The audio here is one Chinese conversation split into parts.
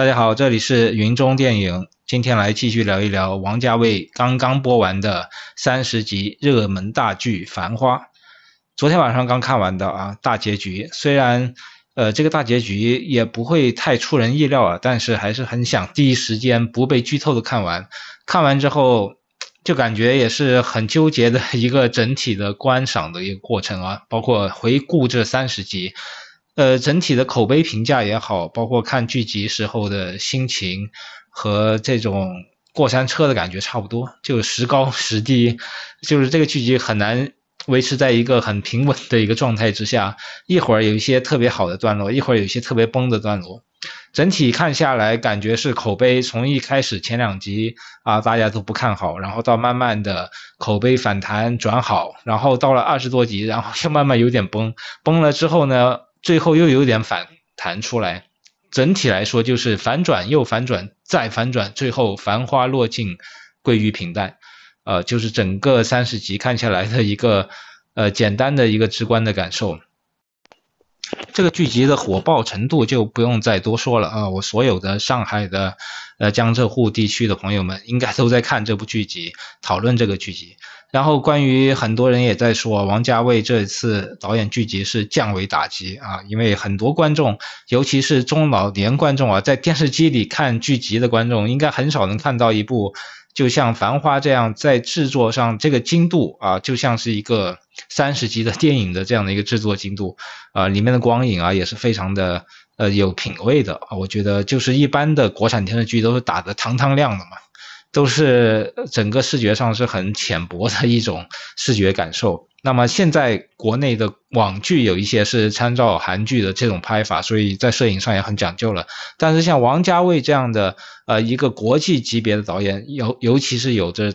大家好，这里是云中电影，今天来继续聊一聊王家卫刚刚播完的三十集热门大剧《繁花》。昨天晚上刚看完的啊，大结局。虽然呃这个大结局也不会太出人意料啊，但是还是很想第一时间不被剧透的看完。看完之后就感觉也是很纠结的一个整体的观赏的一个过程啊，包括回顾这三十集。呃，整体的口碑评价也好，包括看剧集时候的心情和这种过山车的感觉差不多，就时高时低，就是这个剧集很难维持在一个很平稳的一个状态之下，一会儿有一些特别好的段落，一会儿有一些特别崩的段落，整体看下来感觉是口碑从一开始前两集啊大家都不看好，然后到慢慢的口碑反弹转好，然后到了二十多集，然后又慢慢有点崩，崩了之后呢？最后又有点反弹出来，整体来说就是反转又反转再反转，最后繁花落尽，归于平淡。呃，就是整个三十集看下来的一个呃简单的一个直观的感受。这个剧集的火爆程度就不用再多说了啊！我所有的上海的呃江浙沪地区的朋友们应该都在看这部剧集，讨论这个剧集。然后关于很多人也在说，王家卫这次导演剧集是降维打击啊！因为很多观众，尤其是中老年观众啊，在电视机里看剧集的观众，应该很少能看到一部。就像《繁花》这样，在制作上这个精度啊，就像是一个三十集的电影的这样的一个制作精度啊，里面的光影啊也是非常的呃有品位的啊。我觉得就是一般的国产电视剧都是打的堂堂亮的嘛。都是整个视觉上是很浅薄的一种视觉感受。那么现在国内的网剧有一些是参照韩剧的这种拍法，所以在摄影上也很讲究了。但是像王家卫这样的呃一个国际级别的导演，尤尤其是有着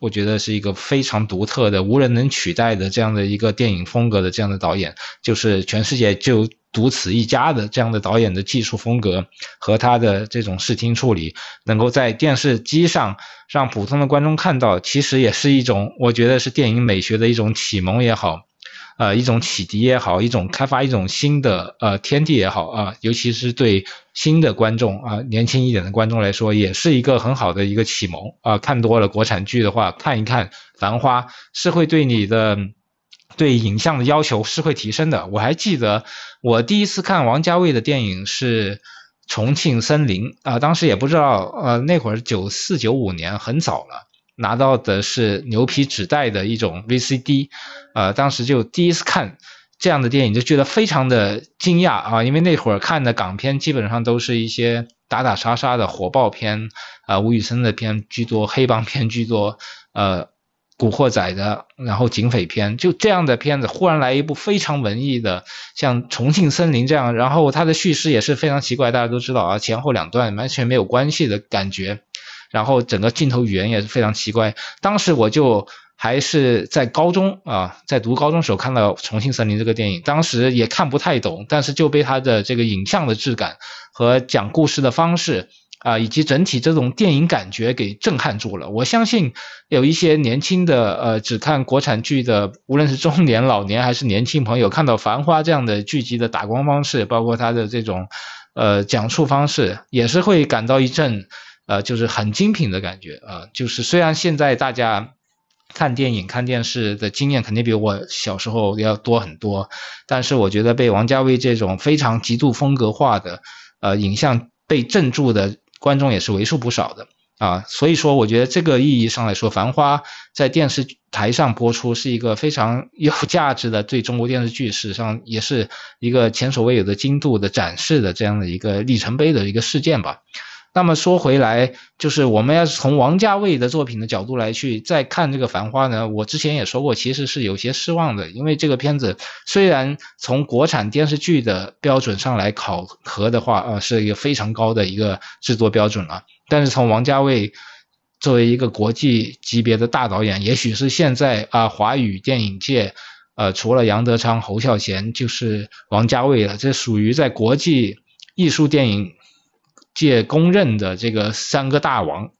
我觉得是一个非常独特的、无人能取代的这样的一个电影风格的这样的导演，就是全世界就。独此一家的这样的导演的技术风格和他的这种视听处理，能够在电视机上让普通的观众看到，其实也是一种，我觉得是电影美学的一种启蒙也好，呃，一种启迪也好，一种开发一种新的呃天地也好啊，尤其是对新的观众啊，年轻一点的观众来说，也是一个很好的一个启蒙啊。看多了国产剧的话，看一看《繁花》是会对你的。对影像的要求是会提升的。我还记得我第一次看王家卫的电影是《重庆森林》啊，当时也不知道，呃，那会儿九四九五年很早了，拿到的是牛皮纸袋的一种 VCD，呃，当时就第一次看这样的电影，就觉得非常的惊讶啊，因为那会儿看的港片基本上都是一些打打杀杀的火爆片，啊，吴宇森的片居多，黑帮片居多，呃。古惑仔的，然后警匪片，就这样的片子，忽然来一部非常文艺的，像《重庆森林》这样，然后它的叙事也是非常奇怪，大家都知道啊，前后两段完全没有关系的感觉，然后整个镜头语言也是非常奇怪。当时我就还是在高中啊，在读高中时候看到《重庆森林》这个电影，当时也看不太懂，但是就被它的这个影像的质感和讲故事的方式。啊，以及整体这种电影感觉给震撼住了。我相信有一些年轻的呃只看国产剧的，无论是中年、老年还是年轻朋友，看到《繁花》这样的剧集的打光方式，包括它的这种呃讲述方式，也是会感到一阵呃就是很精品的感觉啊。就是虽然现在大家看电影、看电视的经验肯定比我小时候要多很多，但是我觉得被王家卫这种非常极度风格化的呃影像被镇住的。观众也是为数不少的啊，所以说我觉得这个意义上来说，《繁花》在电视台上播出是一个非常有价值的，对中国电视剧史上也是一个前所未有的精度的展示的这样的一个里程碑的一个事件吧。那么说回来，就是我们要从王家卫的作品的角度来去再看这个《繁花》呢，我之前也说过，其实是有些失望的，因为这个片子虽然从国产电视剧的标准上来考核的话，呃，是一个非常高的一个制作标准了，但是从王家卫作为一个国际级别的大导演，也许是现在啊华语电影界，呃，除了杨德昌、侯孝贤，就是王家卫了，这属于在国际艺术电影。界公认的这个三个大王，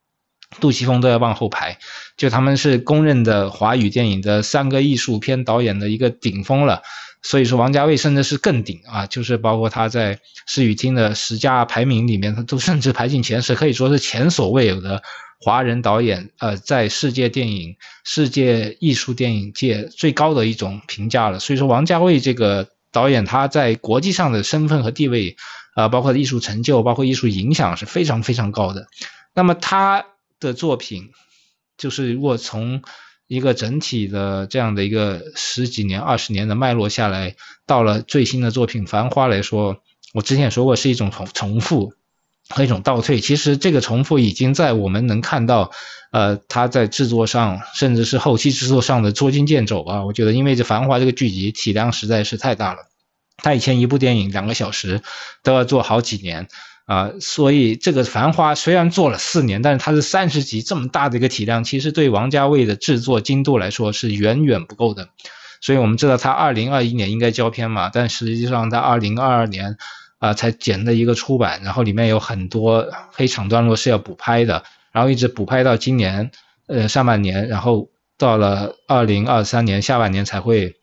杜琪峰都要往后排。就他们是公认的华语电影的三个艺术片导演的一个顶峰了。所以说，王家卫甚至是更顶啊，就是包括他在视语厅的十佳排名里面，他都甚至排进前十，可以说是前所未有的华人导演，呃，在世界电影、世界艺术电影界最高的一种评价了。所以说，王家卫这个导演他在国际上的身份和地位，啊，包括艺术成就、包括艺术影响是非常非常高的。那么他的作品，就是如果从一个整体的这样的一个十几年、二十年的脉络下来，到了最新的作品《繁花》来说，我之前也说过是一种重重复和一种倒退。其实这个重复已经在我们能看到，呃，他在制作上，甚至是后期制作上的捉襟见肘啊。我觉得，因为这《繁花》这个剧集体量实在是太大了，他以前一部电影两个小时都要做好几年。啊，所以这个《繁花》虽然做了四年，但是它是三十集这么大的一个体量，其实对王家卫的制作精度来说是远远不够的。所以我们知道他二零二一年应该交片嘛，但实际上他二零二二年啊才剪的一个出版，然后里面有很多黑场段落是要补拍的，然后一直补拍到今年呃上半年，然后到了二零二三年下半年才会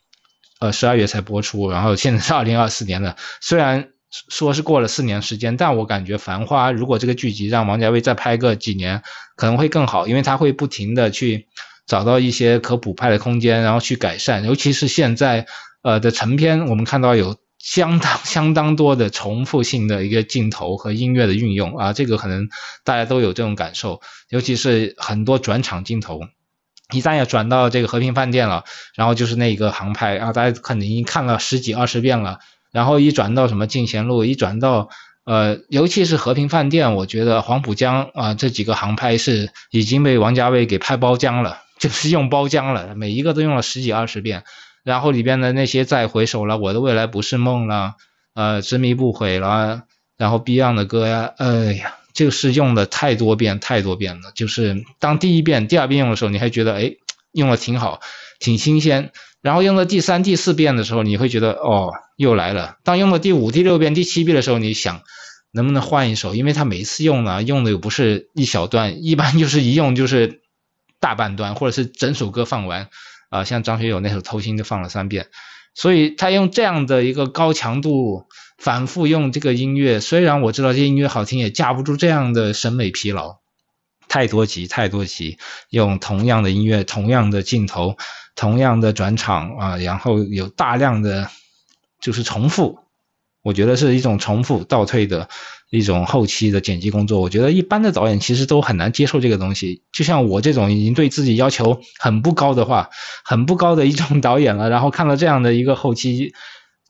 呃十二月才播出，然后现在是二零二四年了，虽然。说是过了四年时间，但我感觉《繁花》如果这个剧集让王家卫再拍个几年，可能会更好，因为他会不停的去找到一些可补拍的空间，然后去改善。尤其是现在呃的成片，我们看到有相当相当多的重复性的一个镜头和音乐的运用啊，这个可能大家都有这种感受，尤其是很多转场镜头，一旦要转到这个和平饭店了，然后就是那一个航拍啊，大家可能已经看了十几二十遍了。然后一转到什么进贤路，一转到呃，尤其是和平饭店，我觉得黄浦江啊这几个航拍是已经被王家卫给拍包浆了，就是用包浆了，每一个都用了十几二十遍。然后里边的那些再回首了，我的未来不是梦了，呃，执迷不悔了，然后 Beyond 的歌呀，哎呀，就是用的太多遍太多遍了。就是当第一遍、第二遍用的时候，你还觉得哎用的挺好，挺新鲜。然后用到第三、第四遍的时候，你会觉得哦，又来了。当用到第五、第六遍、第七遍的时候，你想能不能换一首？因为他每一次用呢，用的又不是一小段，一般 就是一用就是大半段，或者是整首歌放完。啊，像张学友那首《偷心》就放了三遍。所以他用这样的一个高强度反复用这个音乐，虽然我知道这音乐好听，也架不住这样的审美疲劳。太多集，太多集，用同样的音乐，同样的镜头。同样的转场啊，然后有大量的就是重复，我觉得是一种重复倒退的一种后期的剪辑工作。我觉得一般的导演其实都很难接受这个东西。就像我这种已经对自己要求很不高的话，很不高的一种导演了，然后看到这样的一个后期，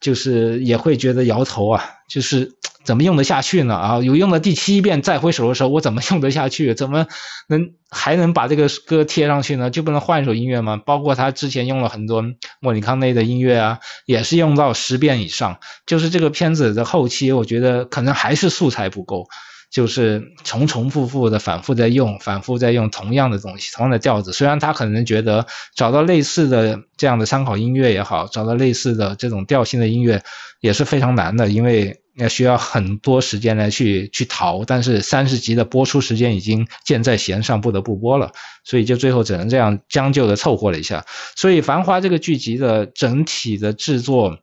就是也会觉得摇头啊，就是。怎么用得下去呢？啊，有用的第七遍再回首的时候，我怎么用得下去？怎么能还能把这个歌贴上去呢？就不能换一首音乐吗？包括他之前用了很多莫里康内的音乐啊，也是用到十遍以上。就是这个片子的后期，我觉得可能还是素材不够，就是重重复复的反复在用，反复在用同样的东西，同样的调子。虽然他可能觉得找到类似的这样的参考音乐也好，找到类似的这种调性的音乐也是非常难的，因为。要需要很多时间来去去淘，但是三十集的播出时间已经箭在弦上，不得不播了，所以就最后只能这样将就的凑合了一下。所以《繁花》这个剧集的整体的制作，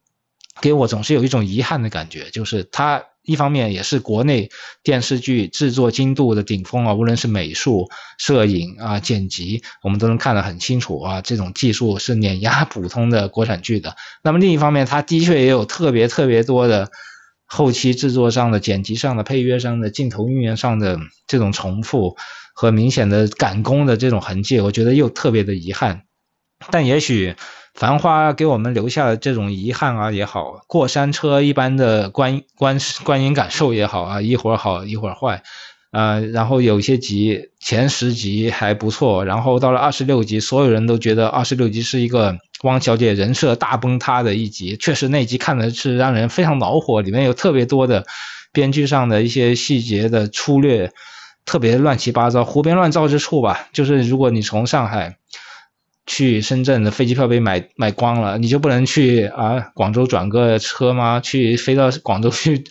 给我总是有一种遗憾的感觉，就是它一方面也是国内电视剧制作精度的顶峰啊，无论是美术、摄影啊、剪辑，我们都能看得很清楚啊，这种技术是碾压普通的国产剧的。那么另一方面，它的确也有特别特别多的。后期制作上的、剪辑上的、配乐上的、镜头运营上的这种重复和明显的赶工的这种痕迹，我觉得又特别的遗憾。但也许《繁花》给我们留下的这种遗憾啊也好，过山车一般的观观观影感受也好啊，一会儿好一会儿坏。呃，然后有些集前十集还不错，然后到了二十六集，所有人都觉得二十六集是一个汪小姐人设大崩塌的一集。确实那集看的是让人非常恼火，里面有特别多的编剧上的一些细节的粗略，特别乱七八糟、胡编乱造之处吧。就是如果你从上海去深圳的飞机票被买买光了，你就不能去啊广州转个车吗？去飞到广州去？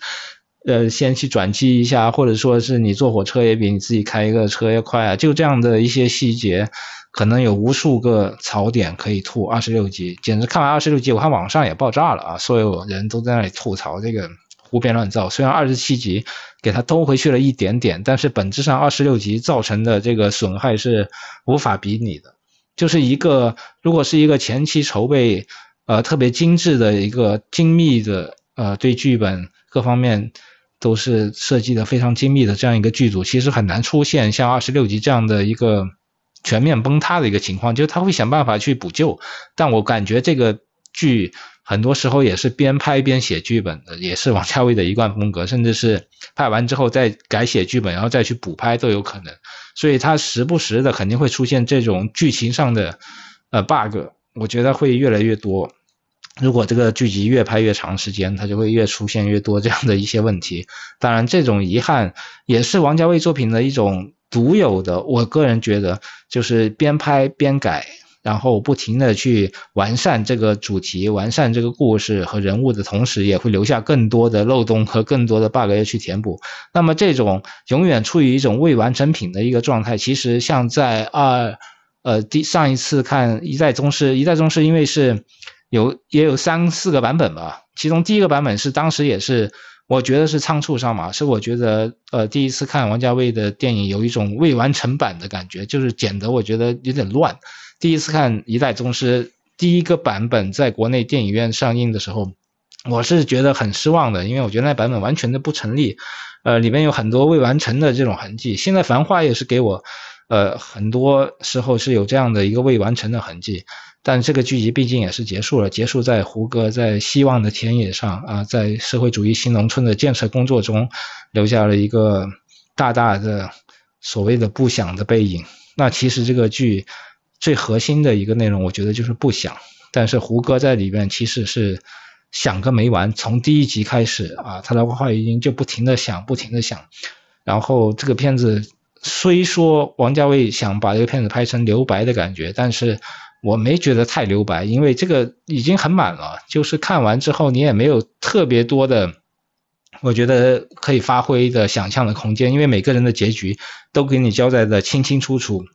呃，先去转机一下，或者说是你坐火车也比你自己开一个车要快啊，就这样的一些细节，可能有无数个槽点可以吐。二十六集简直看完二十六集，我看网上也爆炸了啊，所有人都在那里吐槽这个胡编乱造。虽然二十七集给他兜回去了一点点，但是本质上二十六集造成的这个损害是无法比拟的。就是一个如果是一个前期筹备呃特别精致的一个精密的呃对剧本。各方面都是设计的非常精密的这样一个剧组，其实很难出现像二十六集这样的一个全面崩塌的一个情况，就是他会想办法去补救。但我感觉这个剧很多时候也是边拍边写剧本的，也是王家卫的一贯风格，甚至是拍完之后再改写剧本，然后再去补拍都有可能。所以他时不时的肯定会出现这种剧情上的呃 bug，我觉得会越来越多。如果这个剧集越拍越长时间，它就会越出现越多这样的一些问题。当然，这种遗憾也是王家卫作品的一种独有的。我个人觉得，就是边拍边改，然后不停的去完善这个主题、完善这个故事和人物的同时，也会留下更多的漏洞和更多的 bug 要去填补。那么，这种永远处于一种未完成品的一个状态，其实像在二呃第上一次看《一代宗师》，《一代宗师》因为是。有也有三四个版本吧，其中第一个版本是当时也是我觉得是仓促上马，是我觉得呃第一次看王家卫的电影有一种未完成版的感觉，就是剪得我觉得有点乱。第一次看《一代宗师》第一个版本在国内电影院上映的时候，我是觉得很失望的，因为我觉得那版本完全的不成立，呃里面有很多未完成的这种痕迹。现在《繁花》也是给我呃很多时候是有这样的一个未完成的痕迹。但这个剧集毕竟也是结束了，结束在胡歌在希望的田野上啊，在社会主义新农村的建设工作中，留下了一个大大的所谓的不响的背影。那其实这个剧最核心的一个内容，我觉得就是不想。但是胡歌在里面其实是想个没完，从第一集开始啊，他的话语音就不停的想，不停的想。然后这个片子虽说王家卫想把这个片子拍成留白的感觉，但是。我没觉得太留白，因为这个已经很满了。就是看完之后，你也没有特别多的，我觉得可以发挥的想象的空间，因为每个人的结局都给你交代的清清楚楚，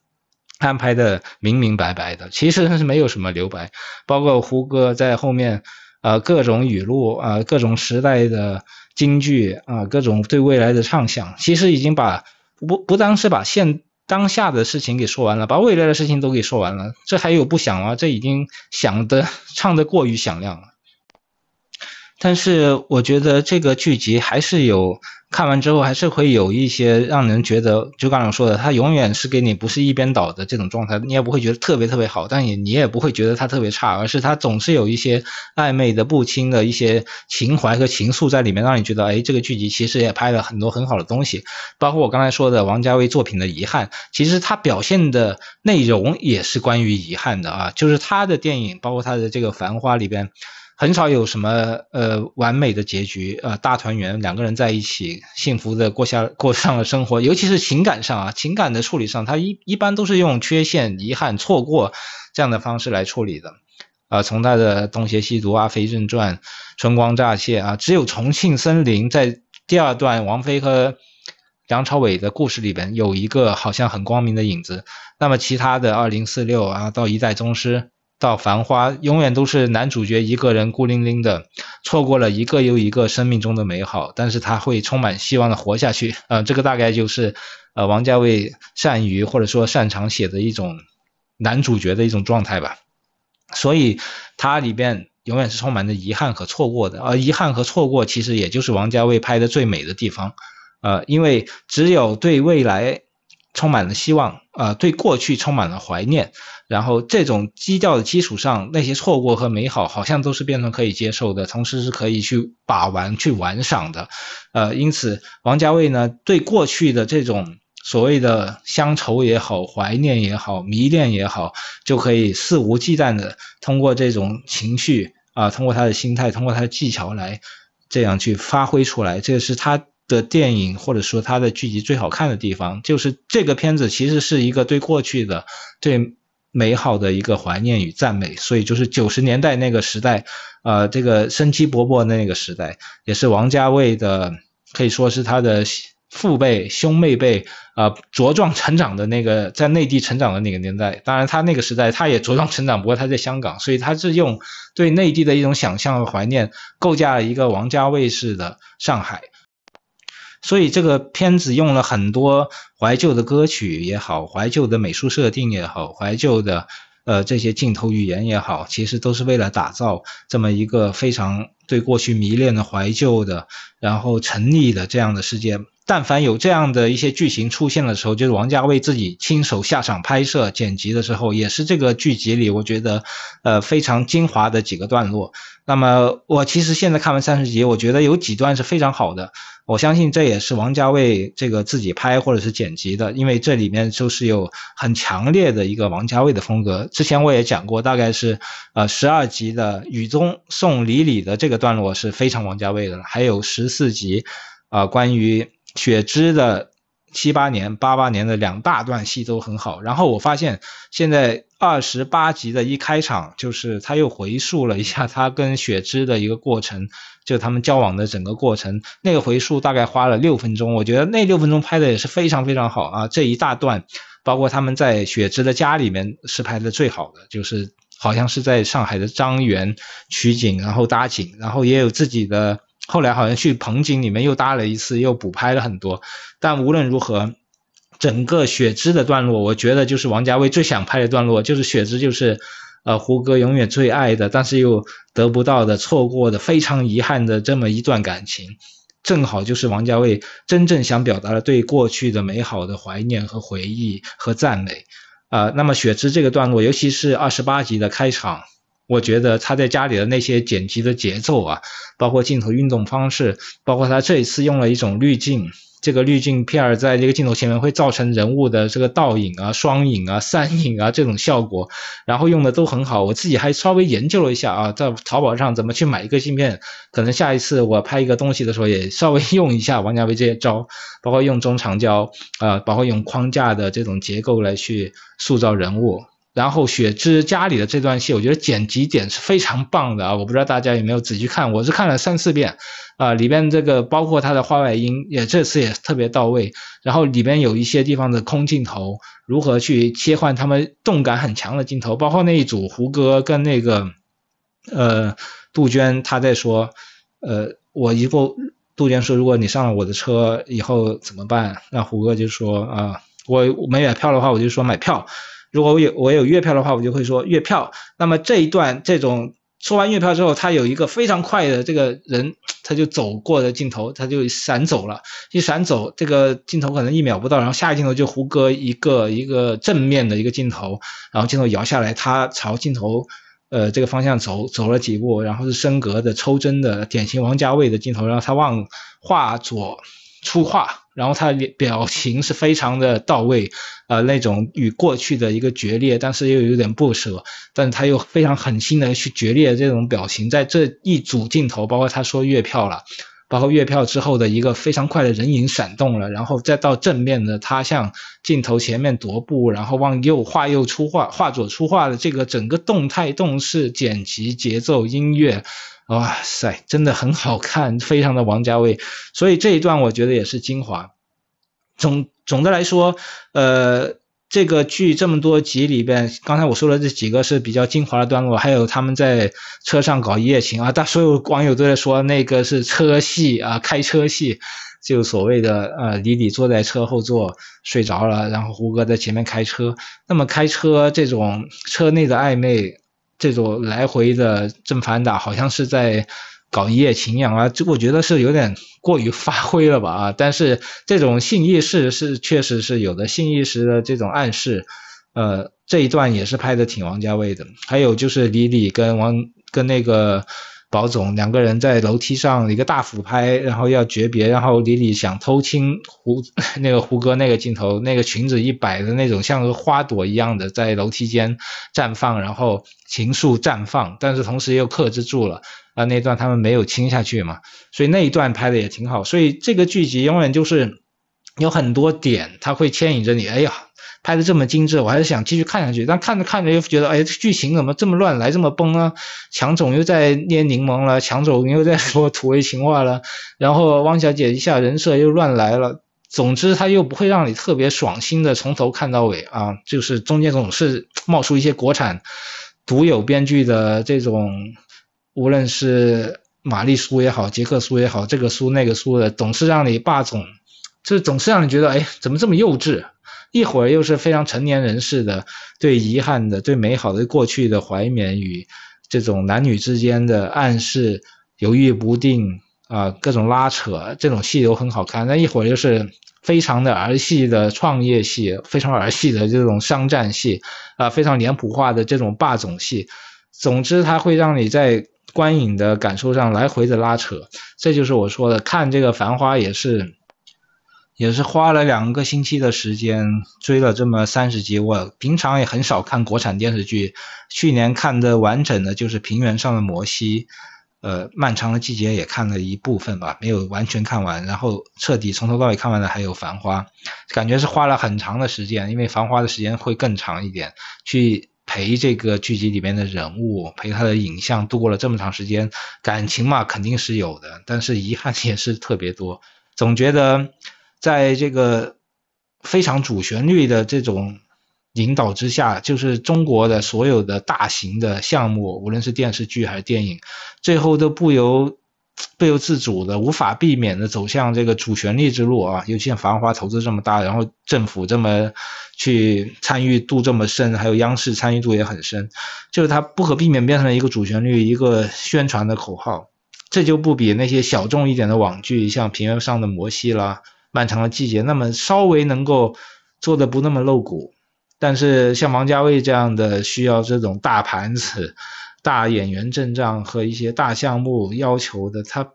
安排的明明白白的，其实是没有什么留白。包括胡歌在后面，呃，各种语录啊，各种时代的京剧啊，各种对未来的畅想，其实已经把不不单是把现。当下的事情给说完了，把未来的事情都给说完了，这还有不想吗？这已经想的唱的过于响亮了。但是我觉得这个剧集还是有。看完之后还是会有一些让人觉得，就刚才说的，它永远是给你不是一边倒的这种状态，你也不会觉得特别特别好，但也你也不会觉得它特别差，而是它总是有一些暧昧的不清的一些情怀和情愫在里面，让你觉得，哎，这个剧集其实也拍了很多很好的东西，包括我刚才说的王家卫作品的遗憾，其实他表现的内容也是关于遗憾的啊，就是他的电影，包括他的这个《繁花》里边。很少有什么呃完美的结局，呃大团圆，两个人在一起幸福的过下 过上了生活，尤其是情感上啊，情感的处理上，他一一般都是用缺陷、遗憾、错过这样的方式来处理的。啊，从他的东邪西毒、阿飞正传、春光乍泄啊，只有重庆森林在第二段王菲和梁朝伟的故事里边有一个好像很光明的影子，那么其他的二零四六啊到一代宗师。到繁花，永远都是男主角一个人孤零零的，错过了一个又一个生命中的美好，但是他会充满希望的活下去。呃，这个大概就是呃王家卫善于或者说擅长写的一种男主角的一种状态吧。所以它里边永远是充满着遗憾和错过的，而遗憾和错过其实也就是王家卫拍的最美的地方。呃，因为只有对未来。充满了希望，呃，对过去充满了怀念，然后这种基调的基础上，那些错过和美好好像都是变成可以接受的，同时是可以去把玩、去玩赏的，呃，因此王家卫呢，对过去的这种所谓的乡愁也好、怀念也好、迷恋也好，就可以肆无忌惮的通过这种情绪啊，通过他的心态，通过他的技巧来这样去发挥出来，这是他。的电影或者说它的剧集最好看的地方，就是这个片子其实是一个对过去的对美好的一个怀念与赞美，所以就是九十年代那个时代，呃，这个生机勃勃的那个时代，也是王家卫的可以说是他的父辈、兄妹辈啊茁壮成长的那个在内地成长的那个年代。当然，他那个时代他也茁壮成长，不过他在香港，所以他是用对内地的一种想象和怀念，构架了一个王家卫式的上海。所以这个片子用了很多怀旧的歌曲也好，怀旧的美术设定也好，怀旧的呃这些镜头语言也好，其实都是为了打造这么一个非常对过去迷恋的怀旧的，然后沉溺的这样的世界。但凡有这样的一些剧情出现的时候，就是王家卫自己亲手下场拍摄、剪辑的时候，也是这个剧集里我觉得呃非常精华的几个段落。那么我其实现在看完三十集，我觉得有几段是非常好的。我相信这也是王家卫这个自己拍或者是剪辑的，因为这里面就是有很强烈的一个王家卫的风格。之前我也讲过，大概是呃十二集的雨中送李李的这个段落是非常王家卫的了，还有十四集啊关于雪芝的。七八年、八八年的两大段戏都很好，然后我发现现在二十八集的一开场，就是他又回溯了一下他跟雪芝的一个过程，就他们交往的整个过程，那个回溯大概花了六分钟，我觉得那六分钟拍的也是非常非常好啊，这一大段，包括他们在雪芝的家里面是拍的最好的，就是好像是在上海的张园取景，然后搭景，然后也有自己的。后来好像去棚景里面又搭了一次，又补拍了很多。但无论如何，整个雪芝的段落，我觉得就是王家卫最想拍的段落，就是雪芝就是呃胡歌永远最爱的，但是又得不到的、错过的、非常遗憾的这么一段感情，正好就是王家卫真正想表达的对过去的美好的怀念和回忆和赞美呃。那么雪芝这个段落，尤其是二十八集的开场。我觉得他在家里的那些剪辑的节奏啊，包括镜头运动方式，包括他这一次用了一种滤镜，这个滤镜片儿在这个镜头前面会造成人物的这个倒影啊、双影啊、三影啊这种效果，然后用的都很好。我自己还稍微研究了一下啊，在淘宝上怎么去买一个镜片，可能下一次我拍一个东西的时候也稍微用一下王家卫这些招，包括用中长焦啊，包括用框架的这种结构来去塑造人物。然后雪芝家里的这段戏，我觉得剪辑点是非常棒的啊！我不知道大家有没有仔细看，我是看了三四遍啊。里边这个包括它的画外音也这次也特别到位，然后里边有一些地方的空镜头，如何去切换他们动感很强的镜头，包括那一组胡歌跟那个呃杜鹃，他在说呃我一共杜鹃说如果你上了我的车以后怎么办？那胡歌就说啊我没买票的话我就说买票。如果我有我有月票的话，我就会说月票。那么这一段这种说完月票之后，他有一个非常快的这个人，他就走过的镜头，他就闪走了。一闪走，这个镜头可能一秒不到，然后下一镜头就胡歌一个一个正面的一个镜头，然后镜头摇下来，他朝镜头呃这个方向走走了几步，然后是升格的抽帧的典型王家卫的镜头，然后他往画左出画。然后他的表情是非常的到位，呃，那种与过去的一个决裂，但是又有点不舍，但他又非常狠心的去决裂这种表情，在这一组镜头，包括他说月票了，包括月票之后的一个非常快的人影闪动了，然后再到正面的他向镜头前面踱步，然后往右画右出画，画左出画的这个整个动态动势剪辑节奏音乐。哇塞，真的很好看，非常的王家卫，所以这一段我觉得也是精华。总总的来说，呃，这个剧这么多集里边，刚才我说的这几个是比较精华的段落，还有他们在车上搞一夜情啊，大所有网友都在说那个是车戏啊，开车戏，就所谓的呃，李李坐在车后座睡着了，然后胡歌在前面开车，那么开车这种车内的暧昧。这种来回的正反打，好像是在搞一夜情一样啊！这我觉得是有点过于发挥了吧啊！但是这种性意识是确实是有的，性意识的这种暗示，呃，这一段也是拍的挺王家卫的。还有就是李李跟王跟那个。宝总两个人在楼梯上一个大俯拍，然后要诀别，然后李李想偷亲胡 那个胡歌那个镜头，那个裙子一摆的那种像个花朵一样的在楼梯间绽放，然后情愫绽放，但是同时又克制住了啊那段他们没有亲下去嘛，所以那一段拍的也挺好，所以这个剧集永远就是有很多点，它会牵引着你。哎呀，拍的这么精致，我还是想继续看下去。但看着看着又觉得，哎，剧情怎么这么乱来，这么崩啊？强总又在捏柠檬了，强总又在说土味情话了，然后汪小姐一下人设又乱来了。总之，他又不会让你特别爽心的从头看到尾啊，就是中间总是冒出一些国产独有编剧的这种，无论是玛丽苏也好，杰克苏也好，这个苏那个苏的，总是让你霸总。就总是让你觉得，哎，怎么这么幼稚？一会儿又是非常成年人似的，对遗憾的、对美好的过去的怀缅与这种男女之间的暗示、犹豫不定啊，各种拉扯，这种戏都很好看。那一会儿又是非常的儿戏的创业戏，非常儿戏的这种商战戏啊，非常脸谱化的这种霸总戏。总之，它会让你在观影的感受上来回的拉扯。这就是我说的，看这个《繁花》也是。也是花了两个星期的时间追了这么三十集。我平常也很少看国产电视剧，去年看的完整的就是《平原上的摩西》，呃，《漫长的季节》也看了一部分吧，没有完全看完。然后彻底从头到尾看完的还有《繁花》，感觉是花了很长的时间，因为《繁花》的时间会更长一点，去陪这个剧集里面的人物，陪他的影像度过了这么长时间。感情嘛，肯定是有的，但是遗憾也是特别多，总觉得。在这个非常主旋律的这种引导之下，就是中国的所有的大型的项目，无论是电视剧还是电影，最后都不由不由自主的、无法避免的走向这个主旋律之路啊！尤其像《繁花》投资这么大，然后政府这么去参与度这么深，还有央视参与度也很深，就是它不可避免变成了一个主旋律、一个宣传的口号。这就不比那些小众一点的网剧，像《平原上的摩西》啦。漫长的季节，那么稍微能够做的不那么露骨，但是像王家卫这样的需要这种大盘子、大演员阵仗和一些大项目要求的，他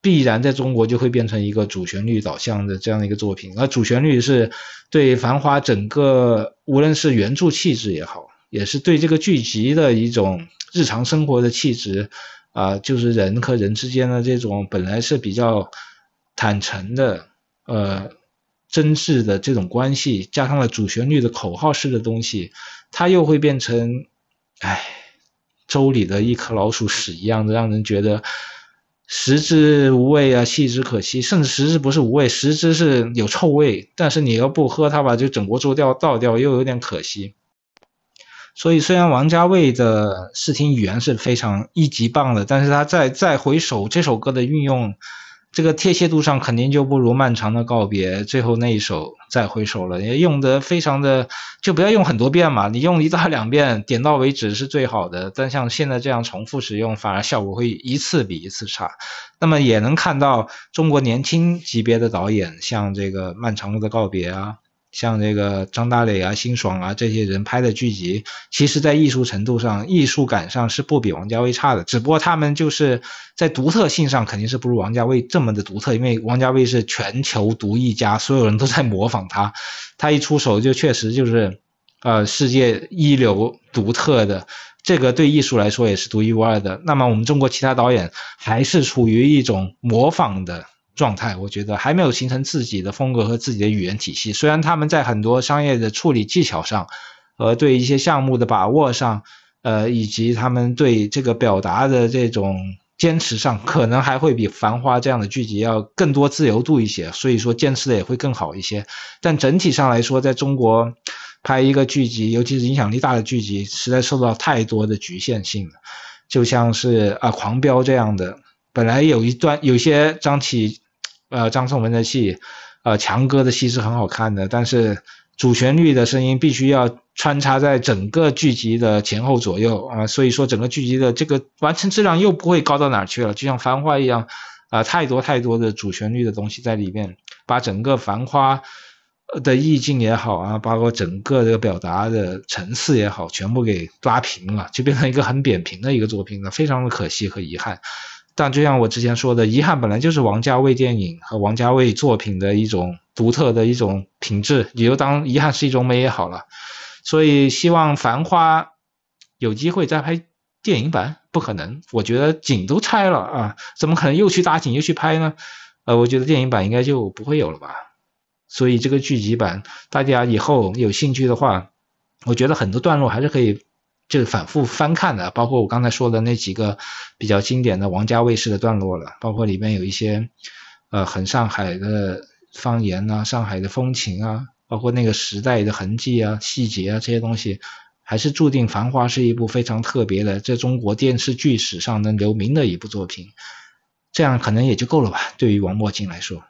必然在中国就会变成一个主旋律导向的这样的一个作品。而主旋律是对《繁花》整个无论是原著气质也好，也是对这个剧集的一种日常生活的气质啊，就是人和人之间的这种本来是比较坦诚的。呃，真挚的这种关系，加上了主旋律的口号式的东西，它又会变成，哎，粥里的一颗老鼠屎一样的，让人觉得食之无味啊，弃之可惜，甚至食之不是无味，食之是有臭味，但是你要不喝它吧，就整锅粥掉倒掉，又有点可惜。所以，虽然王家卫的视听语言是非常一级棒的，但是他在再回首这首歌的运用。这个贴切度上肯定就不如漫长的告别最后那一首再回首了，也用得非常的，就不要用很多遍嘛，你用一到两遍，点到为止是最好的。但像现在这样重复使用，反而效果会一次比一次差。那么也能看到中国年轻级别的导演，像这个漫长的告别啊。像这个张大磊啊、辛爽啊这些人拍的剧集，其实在艺术程度上、艺术感上是不比王家卫差的。只不过他们就是在独特性上肯定是不如王家卫这么的独特，因为王家卫是全球独一家，所有人都在模仿他，他一出手就确实就是呃世界一流、独特的。这个对艺术来说也是独一无二的。那么我们中国其他导演还是处于一种模仿的。状态，我觉得还没有形成自己的风格和自己的语言体系。虽然他们在很多商业的处理技巧上，和对一些项目的把握上，呃，以及他们对这个表达的这种坚持上，可能还会比《繁花》这样的剧集要更多自由度一些，所以说坚持的也会更好一些。但整体上来说，在中国拍一个剧集，尤其是影响力大的剧集，实在受到太多的局限性了。就像是啊，《狂飙》这样的，本来有一段有些张起。呃，张颂文的戏，呃，强哥的戏是很好看的，但是主旋律的声音必须要穿插在整个剧集的前后左右啊，所以说整个剧集的这个完成质量又不会高到哪去了，就像《繁花》一样，啊，太多太多的主旋律的东西在里面，把整个《繁花》的意境也好啊，包括整个这个表达的层次也好，全部给拉平了，就变成一个很扁平的一个作品了，非常的可惜和遗憾。但就像我之前说的，遗憾本来就是王家卫电影和王家卫作品的一种独特的一种品质，你就当遗憾是一种美也好了。所以希望《繁花》有机会再拍电影版，不可能，我觉得景都拆了啊，怎么可能又去搭景又去拍呢？呃，我觉得电影版应该就不会有了吧。所以这个剧集版，大家以后有兴趣的话，我觉得很多段落还是可以就是反复翻看的，包括我刚才说的那几个比较经典的王家卫式的段落了，包括里面有一些呃很上海的方言啊，上海的风情啊，包括那个时代的痕迹啊、细节啊这些东西，还是注定《繁花》是一部非常特别的，在中国电视剧史上能留名的一部作品。这样可能也就够了吧，对于王墨镜来说。